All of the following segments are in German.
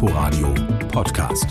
Inforadio Podcast.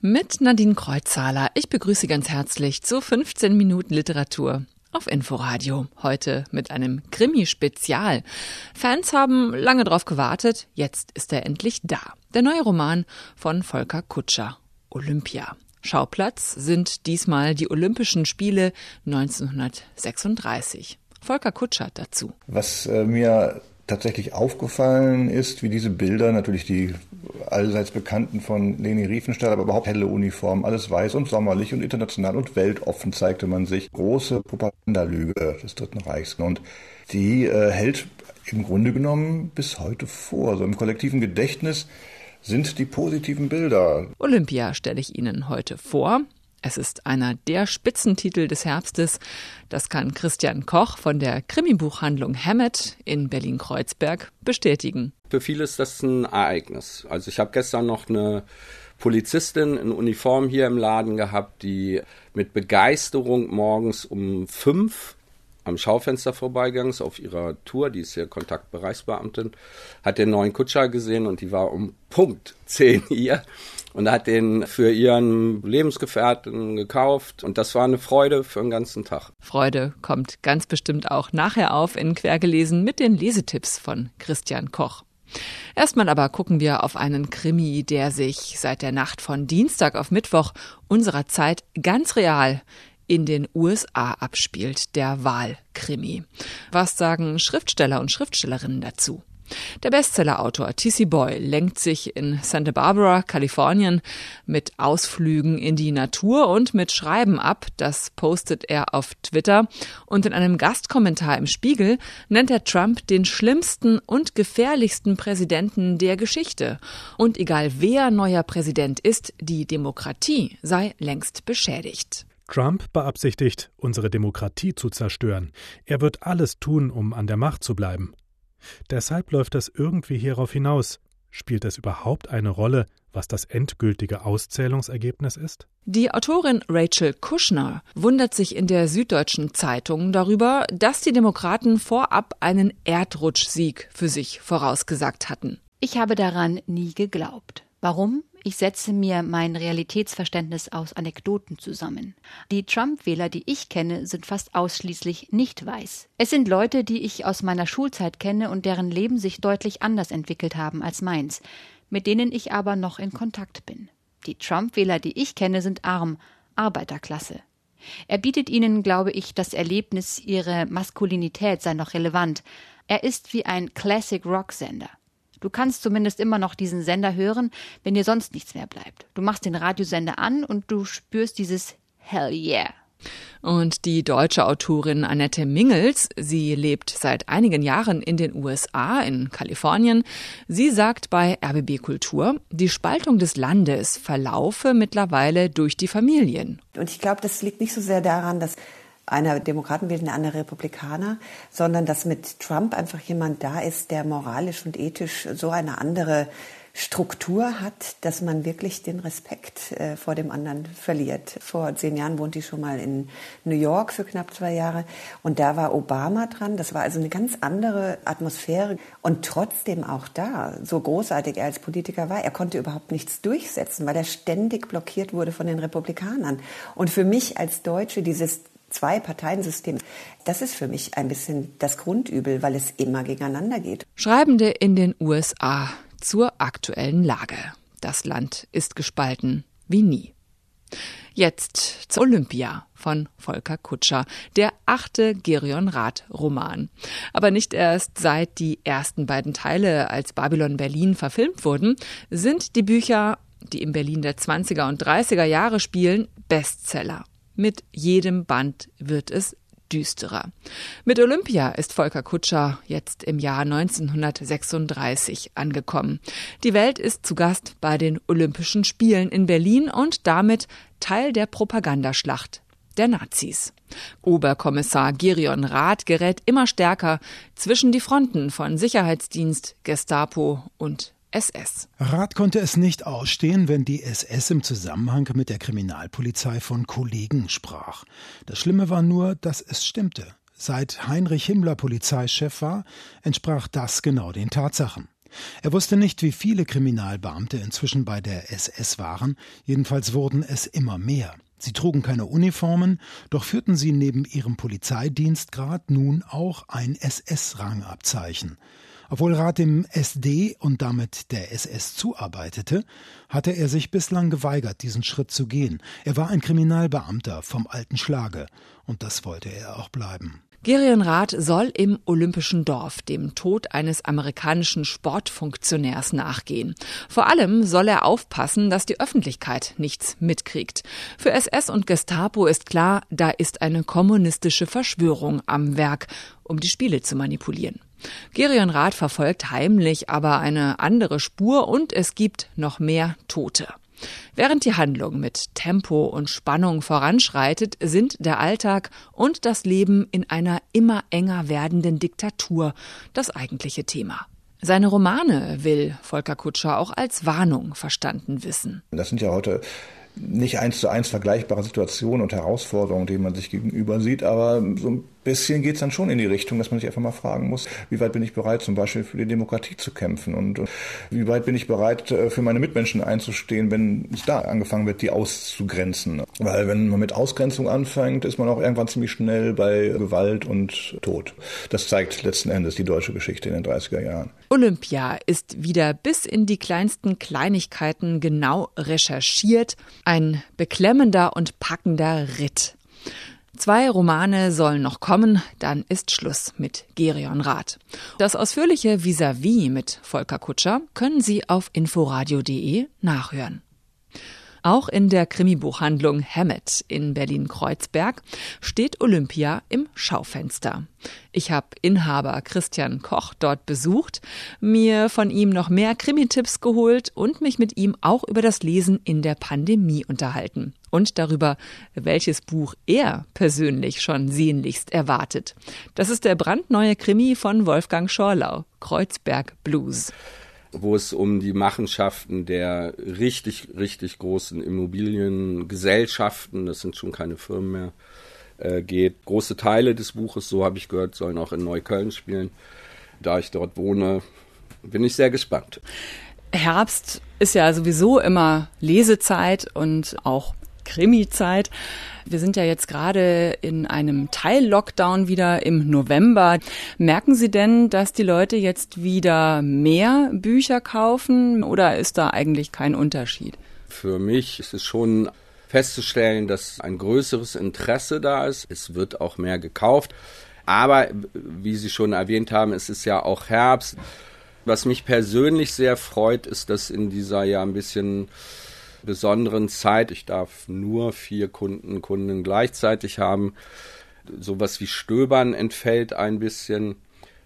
Mit Nadine Kreuzhaler. Ich begrüße ganz herzlich zu 15 Minuten Literatur auf Inforadio. Heute mit einem Krimi-Spezial. Fans haben lange drauf gewartet. Jetzt ist er endlich da. Der neue Roman von Volker Kutscher. Olympia. Schauplatz sind diesmal die Olympischen Spiele 1936. Volker Kutscher dazu. Was äh, mir tatsächlich aufgefallen ist, wie diese Bilder, natürlich die allseits bekannten von Leni Riefenstahl, aber überhaupt helle Uniformen, alles weiß und sommerlich und international und weltoffen zeigte man sich. Große Propagandalüge des Dritten Reichs. Und die äh, hält im Grunde genommen bis heute vor. So im kollektiven Gedächtnis sind die positiven Bilder. Olympia stelle ich Ihnen heute vor. Es ist einer der Spitzentitel des Herbstes. Das kann Christian Koch von der Krimibuchhandlung Hammett in Berlin-Kreuzberg bestätigen. Für viele ist das ein Ereignis. Also ich habe gestern noch eine Polizistin in Uniform hier im Laden gehabt, die mit Begeisterung morgens um fünf am Schaufenster vorbeigegangen ist auf ihrer Tour, die ist ja Kontaktbereichsbeamtin, hat den neuen Kutscher gesehen und die war um Punkt zehn hier und hat den für ihren Lebensgefährten gekauft und das war eine Freude für den ganzen Tag. Freude kommt ganz bestimmt auch nachher auf in Quergelesen mit den Lesetipps von Christian Koch. Erstmal aber gucken wir auf einen Krimi, der sich seit der Nacht von Dienstag auf Mittwoch unserer Zeit ganz real in den USA abspielt, der Wahlkrimi. Was sagen Schriftsteller und Schriftstellerinnen dazu? Der Bestsellerautor T.C. Boyle lenkt sich in Santa Barbara, Kalifornien, mit Ausflügen in die Natur und mit Schreiben ab. Das postet er auf Twitter. Und in einem Gastkommentar im Spiegel nennt er Trump den schlimmsten und gefährlichsten Präsidenten der Geschichte. Und egal wer neuer Präsident ist, die Demokratie sei längst beschädigt. Trump beabsichtigt, unsere Demokratie zu zerstören. Er wird alles tun, um an der Macht zu bleiben. Deshalb läuft das irgendwie hierauf hinaus. Spielt es überhaupt eine Rolle, was das endgültige Auszählungsergebnis ist? Die Autorin Rachel Kushner wundert sich in der Süddeutschen Zeitung darüber, dass die Demokraten vorab einen Erdrutschsieg für sich vorausgesagt hatten. Ich habe daran nie geglaubt. Warum? Ich setze mir mein Realitätsverständnis aus Anekdoten zusammen. Die Trump-Wähler, die ich kenne, sind fast ausschließlich nicht weiß. Es sind Leute, die ich aus meiner Schulzeit kenne und deren Leben sich deutlich anders entwickelt haben als meins, mit denen ich aber noch in Kontakt bin. Die Trump-Wähler, die ich kenne, sind arm, Arbeiterklasse. Er bietet ihnen, glaube ich, das Erlebnis, ihre Maskulinität sei noch relevant. Er ist wie ein Classic-Rock-Sender. Du kannst zumindest immer noch diesen Sender hören, wenn dir sonst nichts mehr bleibt. Du machst den Radiosender an und du spürst dieses Hell yeah. Und die deutsche Autorin Annette Mingels, sie lebt seit einigen Jahren in den USA, in Kalifornien. Sie sagt bei RBB Kultur, die Spaltung des Landes verlaufe mittlerweile durch die Familien. Und ich glaube, das liegt nicht so sehr daran, dass einer Demokraten wählt, eine andere Republikaner, sondern dass mit Trump einfach jemand da ist, der moralisch und ethisch so eine andere Struktur hat, dass man wirklich den Respekt äh, vor dem anderen verliert. Vor zehn Jahren wohnte ich schon mal in New York für knapp zwei Jahre und da war Obama dran. Das war also eine ganz andere Atmosphäre und trotzdem auch da, so großartig er als Politiker war, er konnte überhaupt nichts durchsetzen, weil er ständig blockiert wurde von den Republikanern. Und für mich als Deutsche dieses Zwei-Parteien-System. Das ist für mich ein bisschen das Grundübel, weil es immer gegeneinander geht. Schreibende in den USA zur aktuellen Lage. Das Land ist gespalten wie nie. Jetzt zur Olympia von Volker Kutscher, der achte Gerion Rath Roman. Aber nicht erst seit die ersten beiden Teile als Babylon Berlin verfilmt wurden, sind die Bücher, die im Berlin der 20er und 30er Jahre spielen, Bestseller. Mit jedem Band wird es düsterer. Mit Olympia ist Volker Kutscher jetzt im Jahr 1936 angekommen. Die Welt ist zu Gast bei den Olympischen Spielen in Berlin und damit Teil der Propagandaschlacht der Nazis. Oberkommissar Gerion Rath gerät immer stärker zwischen die Fronten von Sicherheitsdienst, Gestapo und SS. Rath konnte es nicht ausstehen, wenn die SS im Zusammenhang mit der Kriminalpolizei von Kollegen sprach. Das Schlimme war nur, dass es stimmte. Seit Heinrich Himmler Polizeichef war, entsprach das genau den Tatsachen. Er wusste nicht, wie viele Kriminalbeamte inzwischen bei der SS waren, jedenfalls wurden es immer mehr. Sie trugen keine Uniformen, doch führten sie neben ihrem Polizeidienstgrad nun auch ein SS-Rangabzeichen. Obwohl Rath dem SD und damit der SS zuarbeitete, hatte er sich bislang geweigert, diesen Schritt zu gehen. Er war ein Kriminalbeamter vom alten Schlage, und das wollte er auch bleiben. Gerion Rath soll im Olympischen Dorf dem Tod eines amerikanischen Sportfunktionärs nachgehen. Vor allem soll er aufpassen, dass die Öffentlichkeit nichts mitkriegt. Für SS und Gestapo ist klar, da ist eine kommunistische Verschwörung am Werk, um die Spiele zu manipulieren. Gerion verfolgt heimlich aber eine andere Spur und es gibt noch mehr Tote. Während die Handlung mit Tempo und Spannung voranschreitet, sind der Alltag und das Leben in einer immer enger werdenden Diktatur das eigentliche Thema. Seine Romane will Volker Kutscher auch als Warnung verstanden wissen. Das sind ja heute nicht eins zu eins vergleichbare Situationen und Herausforderungen, denen man sich gegenüber sieht, aber so ein bisschen geht es dann schon in die Richtung, dass man sich einfach mal fragen muss, wie weit bin ich bereit, zum Beispiel für die Demokratie zu kämpfen und, und wie weit bin ich bereit, äh, für meine Mitmenschen einzustehen, wenn es da angefangen wird, die auszugrenzen. Weil wenn man mit Ausgrenzung anfängt, ist man auch irgendwann ziemlich schnell bei Gewalt und Tod. Das zeigt letzten Endes die deutsche Geschichte in den 30er Jahren. Olympia ist wieder bis in die kleinsten Kleinigkeiten genau recherchiert. Ein beklemmender und packender Ritt. Zwei Romane sollen noch kommen, dann ist Schluss mit Gerion Rath. Das ausführliche Vis-à-vis -vis mit Volker Kutscher können Sie auf inforadio.de nachhören. Auch in der Krimibuchhandlung Hammett in Berlin-Kreuzberg steht Olympia im Schaufenster. Ich habe Inhaber Christian Koch dort besucht, mir von ihm noch mehr Krimitipps geholt und mich mit ihm auch über das Lesen in der Pandemie unterhalten und darüber, welches Buch er persönlich schon sehnlichst erwartet. Das ist der brandneue Krimi von Wolfgang Schorlau, Kreuzberg Blues wo es um die Machenschaften der richtig, richtig großen Immobiliengesellschaften, das sind schon keine Firmen mehr, äh, geht. Große Teile des Buches, so habe ich gehört, sollen auch in Neukölln spielen. Da ich dort wohne, bin ich sehr gespannt. Herbst ist ja sowieso immer Lesezeit und auch Krimi-Zeit. Wir sind ja jetzt gerade in einem Teil-Lockdown wieder im November. Merken Sie denn, dass die Leute jetzt wieder mehr Bücher kaufen oder ist da eigentlich kein Unterschied? Für mich ist es schon festzustellen, dass ein größeres Interesse da ist. Es wird auch mehr gekauft. Aber wie Sie schon erwähnt haben, es ist ja auch Herbst. Was mich persönlich sehr freut, ist, dass in dieser ja ein bisschen besonderen Zeit. Ich darf nur vier Kunden, Kunden gleichzeitig haben. Sowas wie Stöbern entfällt ein bisschen,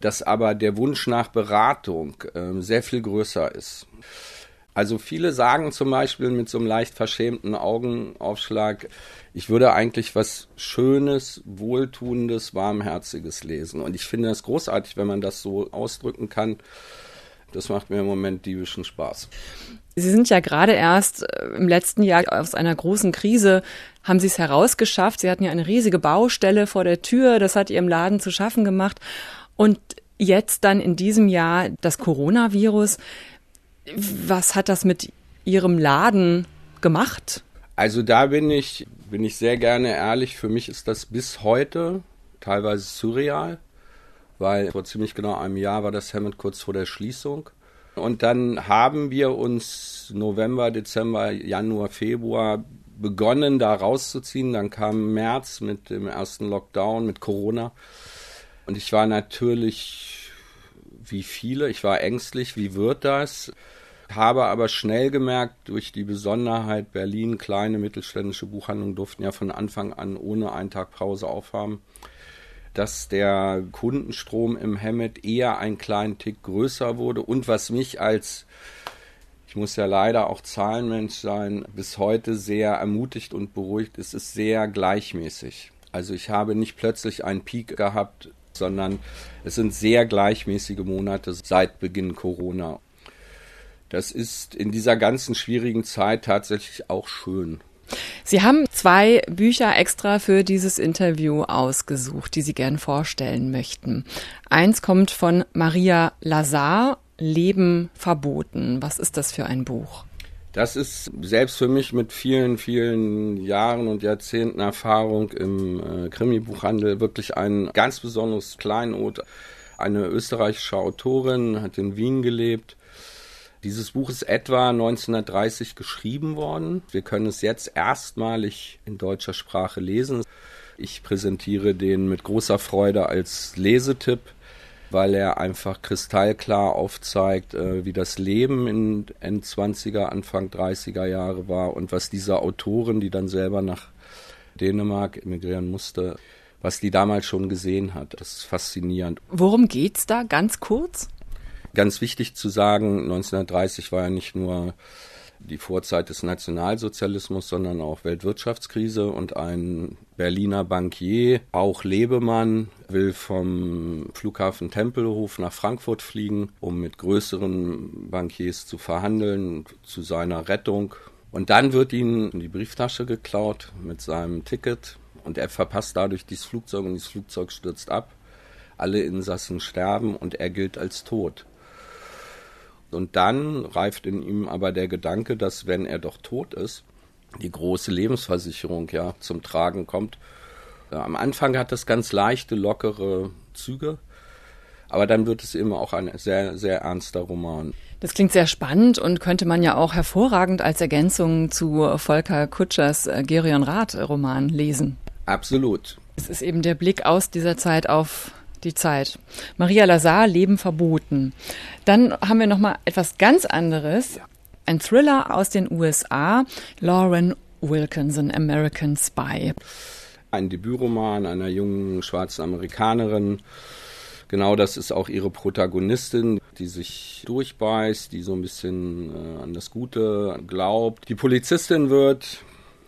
dass aber der Wunsch nach Beratung äh, sehr viel größer ist. Also viele sagen zum Beispiel mit so einem leicht verschämten Augenaufschlag, ich würde eigentlich was Schönes, Wohltuendes, Warmherziges lesen. Und ich finde es großartig, wenn man das so ausdrücken kann. Das macht mir im Moment diebischen Spaß. Sie sind ja gerade erst äh, im letzten Jahr aus einer großen Krise, haben Sie es herausgeschafft. Sie hatten ja eine riesige Baustelle vor der Tür, das hat Ihrem Laden zu schaffen gemacht. Und jetzt dann in diesem Jahr das Coronavirus. Was hat das mit Ihrem Laden gemacht? Also da bin ich, bin ich sehr gerne ehrlich. Für mich ist das bis heute teilweise surreal weil vor ziemlich genau einem Jahr war das Hammond kurz vor der Schließung. Und dann haben wir uns November, Dezember, Januar, Februar begonnen, da rauszuziehen. Dann kam März mit dem ersten Lockdown, mit Corona. Und ich war natürlich, wie viele, ich war ängstlich, wie wird das? Habe aber schnell gemerkt, durch die Besonderheit Berlin, kleine mittelständische Buchhandlungen durften ja von Anfang an ohne einen Tag Pause aufhaben dass der Kundenstrom im Hammett eher einen kleinen Tick größer wurde und was mich als ich muss ja leider auch Zahlenmensch sein, bis heute sehr ermutigt und beruhigt ist, ist sehr gleichmäßig. Also ich habe nicht plötzlich einen Peak gehabt, sondern es sind sehr gleichmäßige Monate seit Beginn Corona. Das ist in dieser ganzen schwierigen Zeit tatsächlich auch schön. Sie haben zwei Bücher extra für dieses Interview ausgesucht, die Sie gern vorstellen möchten. Eins kommt von Maria Lazar Leben verboten. Was ist das für ein Buch? Das ist selbst für mich mit vielen, vielen Jahren und Jahrzehnten Erfahrung im äh, Krimi-Buchhandel wirklich ein ganz besonderes Kleinod. Eine österreichische Autorin hat in Wien gelebt. Dieses Buch ist etwa 1930 geschrieben worden. Wir können es jetzt erstmalig in deutscher Sprache lesen. Ich präsentiere den mit großer Freude als Lesetipp weil er einfach kristallklar aufzeigt, äh, wie das Leben in End 20er, Anfang 30er Jahre war und was diese Autorin, die dann selber nach Dänemark emigrieren musste, was die damals schon gesehen hat. Das ist faszinierend. Worum geht's da ganz kurz? Ganz wichtig zu sagen, 1930 war ja nicht nur die Vorzeit des Nationalsozialismus, sondern auch Weltwirtschaftskrise und ein Berliner Bankier, auch Lebemann, will vom Flughafen Tempelhof nach Frankfurt fliegen, um mit größeren Bankiers zu verhandeln, zu seiner Rettung. Und dann wird ihm die Brieftasche geklaut mit seinem Ticket und er verpasst dadurch dieses Flugzeug und dieses Flugzeug stürzt ab. Alle Insassen sterben und er gilt als tot. Und dann reift in ihm aber der Gedanke, dass wenn er doch tot ist, die große Lebensversicherung ja zum Tragen kommt. Am Anfang hat das ganz leichte, lockere Züge, aber dann wird es eben auch ein sehr, sehr ernster Roman. Das klingt sehr spannend und könnte man ja auch hervorragend als Ergänzung zu Volker Kutschers äh, Gerion Rath Roman lesen. Absolut. Es ist eben der Blick aus dieser Zeit auf die Zeit. Maria Lazar, Leben verboten. Dann haben wir noch mal etwas ganz anderes. Ein Thriller aus den USA, Lauren Wilkinson, American Spy. Ein Debütroman einer jungen schwarzen Amerikanerin. Genau das ist auch ihre Protagonistin, die sich durchbeißt, die so ein bisschen äh, an das Gute glaubt. Die Polizistin wird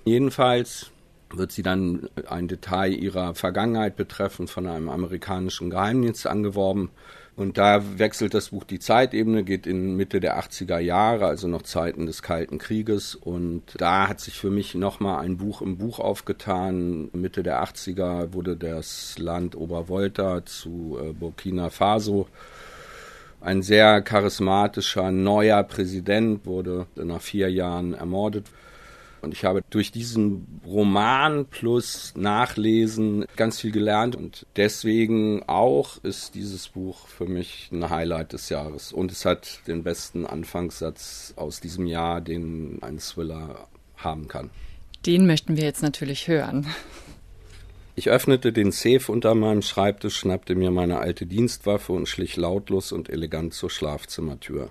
jedenfalls wird sie dann ein Detail ihrer Vergangenheit betreffend von einem amerikanischen Geheimdienst angeworben. Und da wechselt das Buch die Zeitebene, geht in Mitte der 80er Jahre, also noch Zeiten des Kalten Krieges. Und da hat sich für mich nochmal ein Buch im Buch aufgetan. Mitte der 80er wurde das Land Obervolta zu äh, Burkina Faso. Ein sehr charismatischer neuer Präsident wurde nach vier Jahren ermordet. Und ich habe durch diesen Roman plus Nachlesen ganz viel gelernt und deswegen auch ist dieses Buch für mich ein Highlight des Jahres. Und es hat den besten Anfangssatz aus diesem Jahr, den ein Thriller haben kann. Den möchten wir jetzt natürlich hören. Ich öffnete den Safe unter meinem Schreibtisch, schnappte mir meine alte Dienstwaffe und schlich lautlos und elegant zur Schlafzimmertür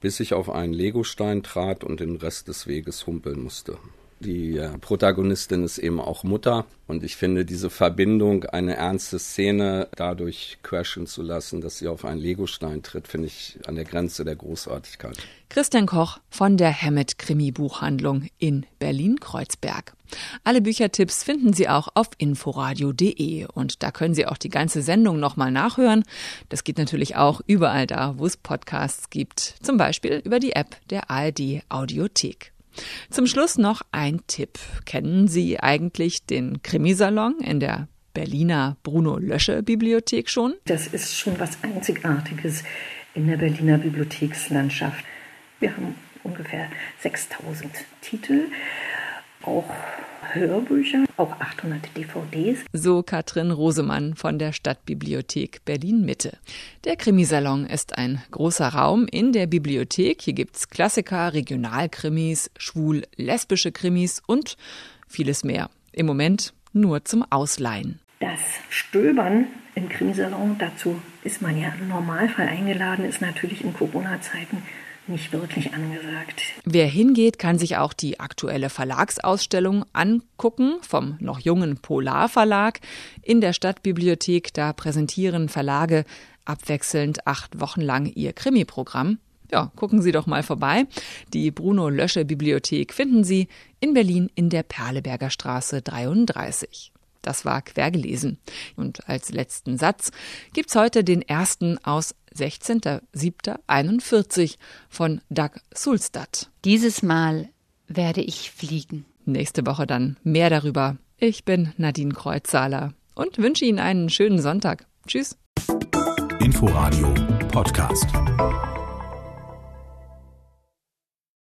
bis ich auf einen Legostein trat und den Rest des Weges humpeln musste. Die äh, Protagonistin ist eben auch Mutter und ich finde diese Verbindung, eine ernste Szene dadurch crashen zu lassen, dass sie auf einen Legostein tritt, finde ich an der Grenze der Großartigkeit. Christian Koch von der Hammett Krimi Buchhandlung in Berlin-Kreuzberg. Alle Büchertipps finden Sie auch auf inforadio.de und da können Sie auch die ganze Sendung nochmal nachhören. Das geht natürlich auch überall da, wo es Podcasts gibt, zum Beispiel über die App der ARD Audiothek. Zum Schluss noch ein Tipp. Kennen Sie eigentlich den Krimisalon in der Berliner Bruno Lösche Bibliothek schon? Das ist schon was Einzigartiges in der Berliner Bibliothekslandschaft. Wir haben ungefähr 6000 Titel, auch Hörbücher, auch 800 DVDs. So Katrin Rosemann von der Stadtbibliothek Berlin-Mitte. Der Krimisalon ist ein großer Raum in der Bibliothek. Hier gibt's Klassiker, Regionalkrimis, schwul-lesbische Krimis und vieles mehr. Im Moment nur zum Ausleihen. Das Stöbern im Krimisalon, dazu ist man ja im Normalfall eingeladen, ist natürlich in Corona-Zeiten nicht wirklich angesagt. Wer hingeht, kann sich auch die aktuelle Verlagsausstellung angucken vom noch jungen Polar Verlag in der Stadtbibliothek. Da präsentieren Verlage abwechselnd acht Wochen lang ihr Krimi-Programm. Ja, gucken Sie doch mal vorbei. Die Bruno Lösche Bibliothek finden Sie in Berlin in der Perleberger Straße 33. Das war quergelesen. Und als letzten Satz gibt's heute den ersten aus 16.07.41 von Doug Sulstadt. Dieses Mal werde ich fliegen. Nächste Woche dann mehr darüber. Ich bin Nadine Kreuzsaler und wünsche Ihnen einen schönen Sonntag. Tschüss. Inforadio Podcast.